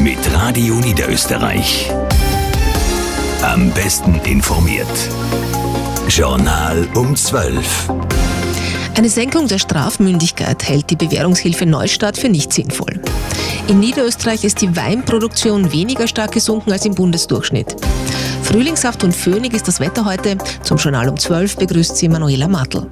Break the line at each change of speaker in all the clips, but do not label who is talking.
mit Radio Niederösterreich. Am besten informiert. Journal um 12.
Eine Senkung der Strafmündigkeit hält die Bewährungshilfe Neustadt für nicht sinnvoll. In Niederösterreich ist die Weinproduktion weniger stark gesunken als im Bundesdurchschnitt. Frühlingshaft und föhnig ist das Wetter heute. Zum Journal um 12 begrüßt sie Manuela Martl.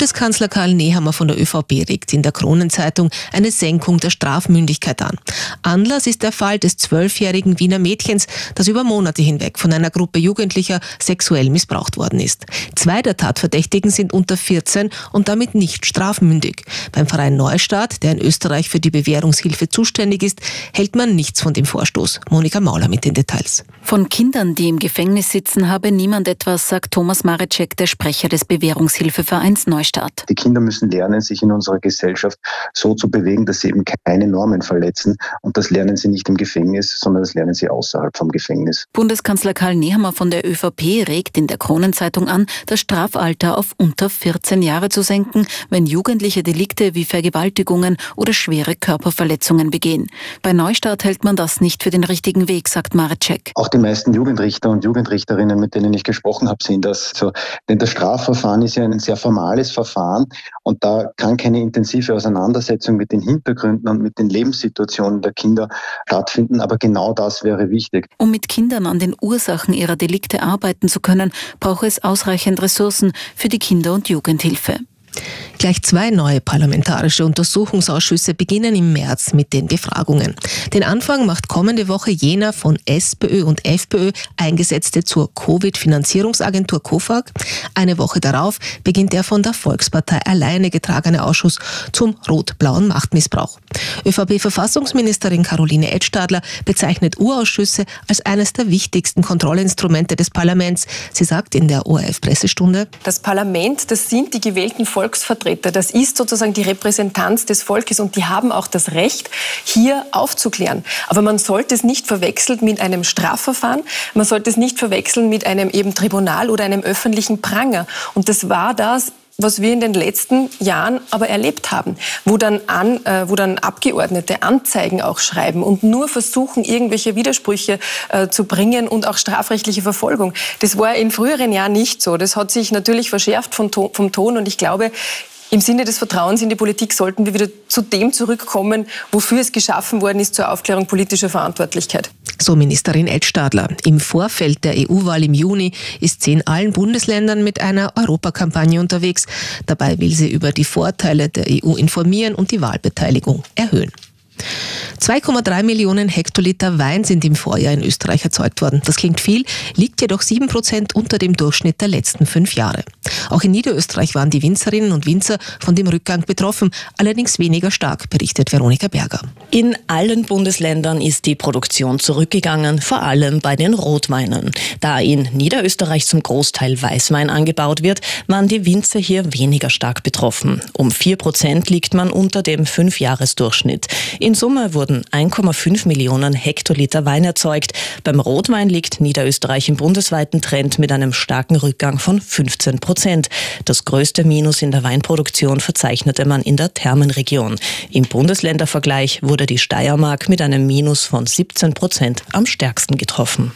Bundeskanzler Karl Nehammer von der ÖVP regt in der Kronenzeitung eine Senkung der Strafmündigkeit an. Anlass ist der Fall des zwölfjährigen Wiener Mädchens, das über Monate hinweg von einer Gruppe Jugendlicher sexuell missbraucht worden ist. Zwei der Tatverdächtigen sind unter 14 und damit nicht strafmündig. Beim Verein Neustadt, der in Österreich für die Bewährungshilfe zuständig ist, hält man nichts von dem Vorstoß. Monika Mauler mit den Details.
Von Kindern, die im Gefängnis sitzen, habe niemand etwas, sagt Thomas Marecek, der Sprecher des Bewährungshilfevereins Neustadt. Neustart.
Die Kinder müssen lernen, sich in unserer Gesellschaft so zu bewegen, dass sie eben keine Normen verletzen. Und das lernen sie nicht im Gefängnis, sondern das lernen sie außerhalb vom Gefängnis.
Bundeskanzler Karl Nehammer von der ÖVP regt in der Kronenzeitung an, das Strafalter auf unter 14 Jahre zu senken, wenn Jugendliche Delikte wie Vergewaltigungen oder schwere Körperverletzungen begehen. Bei Neustart hält man das nicht für den richtigen Weg, sagt Marecek.
Auch die meisten Jugendrichter und Jugendrichterinnen, mit denen ich gesprochen habe, sehen das so. Denn das Strafverfahren ist ja ein sehr formales Verfahren und da kann keine intensive Auseinandersetzung mit den Hintergründen und mit den Lebenssituationen der Kinder stattfinden, aber genau das wäre wichtig.
Um mit Kindern an den Ursachen ihrer Delikte arbeiten zu können, braucht es ausreichend Ressourcen für die Kinder- und Jugendhilfe.
Gleich zwei neue parlamentarische Untersuchungsausschüsse beginnen im März mit den Befragungen. Den Anfang macht kommende Woche jener von SPÖ und FPÖ eingesetzte zur Covid-Finanzierungsagentur COFAG. Eine Woche darauf beginnt der von der Volkspartei alleine getragene Ausschuss zum rot-blauen Machtmissbrauch. ÖVP-Verfassungsministerin Caroline Edstadler bezeichnet Urausschüsse als eines der wichtigsten Kontrollinstrumente des Parlaments. Sie sagt in der ORF-Pressestunde,
Das Parlament, das sind die gewählten Volksvertreter. Das ist sozusagen die Repräsentanz des Volkes und die haben auch das Recht, hier aufzuklären. Aber man sollte es nicht verwechseln mit einem Strafverfahren. Man sollte es nicht verwechseln mit einem eben Tribunal oder einem öffentlichen Pranger. Und das war das was wir in den letzten Jahren aber erlebt haben, wo dann, an, äh, wo dann Abgeordnete Anzeigen auch schreiben und nur versuchen, irgendwelche Widersprüche äh, zu bringen und auch strafrechtliche Verfolgung. Das war in früheren Jahren nicht so. Das hat sich natürlich verschärft vom vom Ton und ich glaube, im Sinne des Vertrauens in die Politik sollten wir wieder zu dem zurückkommen, wofür es geschaffen worden ist, zur Aufklärung politischer Verantwortlichkeit.
So Ministerin Ed Stadler. Im Vorfeld der EU-Wahl im Juni ist sie in allen Bundesländern mit einer Europakampagne unterwegs. Dabei will sie über die Vorteile der EU informieren und die Wahlbeteiligung erhöhen. 2,3 Millionen Hektoliter Wein sind im Vorjahr in Österreich erzeugt worden. Das klingt viel, liegt jedoch 7 Prozent unter dem Durchschnitt der letzten fünf Jahre. Auch in Niederösterreich waren die Winzerinnen und Winzer von dem Rückgang betroffen, allerdings weniger stark, berichtet Veronika Berger.
In allen Bundesländern ist die Produktion zurückgegangen, vor allem bei den Rotweinen. Da in Niederösterreich zum Großteil Weißwein angebaut wird, waren die Winzer hier weniger stark betroffen. Um 4 Prozent liegt man unter dem Fünfjahresdurchschnitt. In Summe wurden 1,5 Millionen Hektoliter Wein erzeugt. Beim Rotwein liegt Niederösterreich im bundesweiten Trend mit einem starken Rückgang von 15 Prozent. Das größte Minus in der Weinproduktion verzeichnete man in der Thermenregion. Im Bundesländervergleich wurde die Steiermark mit einem Minus von 17 Prozent am stärksten getroffen.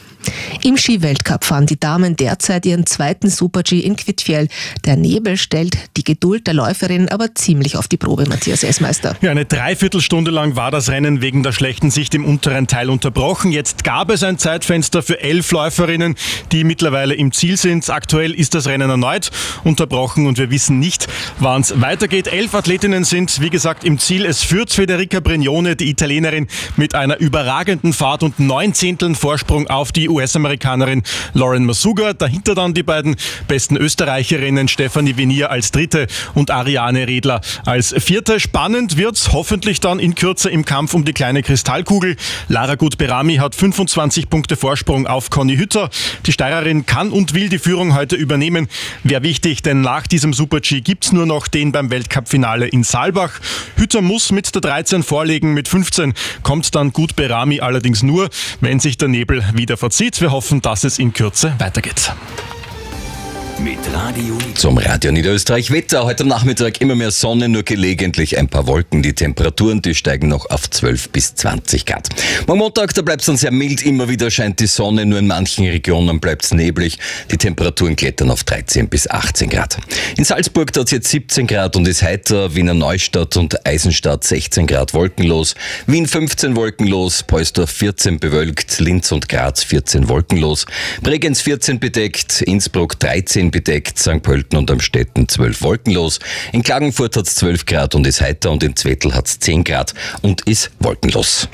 Im Skiweltcup fahren die Damen derzeit ihren zweiten Super-G in Quidfjell. Der Nebel stellt die Geduld der Läuferinnen aber ziemlich auf die Probe, Matthias Essmeister.
Ja, eine Dreiviertelstunde lang war das Rennen wegen der schlechten Sicht im unteren Teil unterbrochen. Jetzt gab es ein Zeitfenster für elf Läuferinnen, die mittlerweile im Ziel sind. Aktuell ist das Rennen erneut unterbrochen und wir wissen nicht, wann es weitergeht. Elf Athletinnen sind, wie gesagt, im Ziel. Es führt Federica Brignone, die Italienerin, mit einer überragenden Fahrt und neun Zehnteln Vorsprung auf die US-Amerikanerin Lauren Masuga. Dahinter dann die beiden besten Österreicherinnen Stefanie Venier als dritte und Ariane Redler als vierte. Spannend wird's hoffentlich dann in Kürze im Kampf um die kleine Kristallkugel. Lara Gut-Berami hat 25 Punkte Vorsprung auf Conny Hütter. Die Steirerin kann und will die Führung heute übernehmen. Wäre wichtig, denn nach diesem Super-G gibt's nur noch den beim Weltcup-Finale in Saalbach. Hütter muss mit der 13 vorlegen, mit 15 kommt dann Gut-Berami allerdings nur, wenn sich der Nebel wieder verzieht. Wir hoffen, dass es in Kürze weitergeht.
Mit Radio
Zum Radio Niederösterreich Wetter. Heute Nachmittag immer mehr Sonne, nur gelegentlich ein paar Wolken. Die Temperaturen, die steigen noch auf 12 bis 20 Grad. Morgen Montag, da bleibt es dann sehr mild. Immer wieder scheint die Sonne, nur in manchen Regionen bleibt es neblig. Die Temperaturen klettern auf 13 bis 18 Grad. In Salzburg da hat es jetzt 17 Grad und ist heiter. Wiener Neustadt und Eisenstadt 16 Grad wolkenlos. Wien 15 wolkenlos. Polsdorf 14 bewölkt. Linz und Graz 14 wolkenlos. Bregenz 14 bedeckt. Innsbruck 13 bedeckt. St. Pölten und Amstetten 12 wolkenlos. In Klagenfurt hat es 12 Grad und ist heiter und in Zwettl hat es 10 Grad und ist wolkenlos.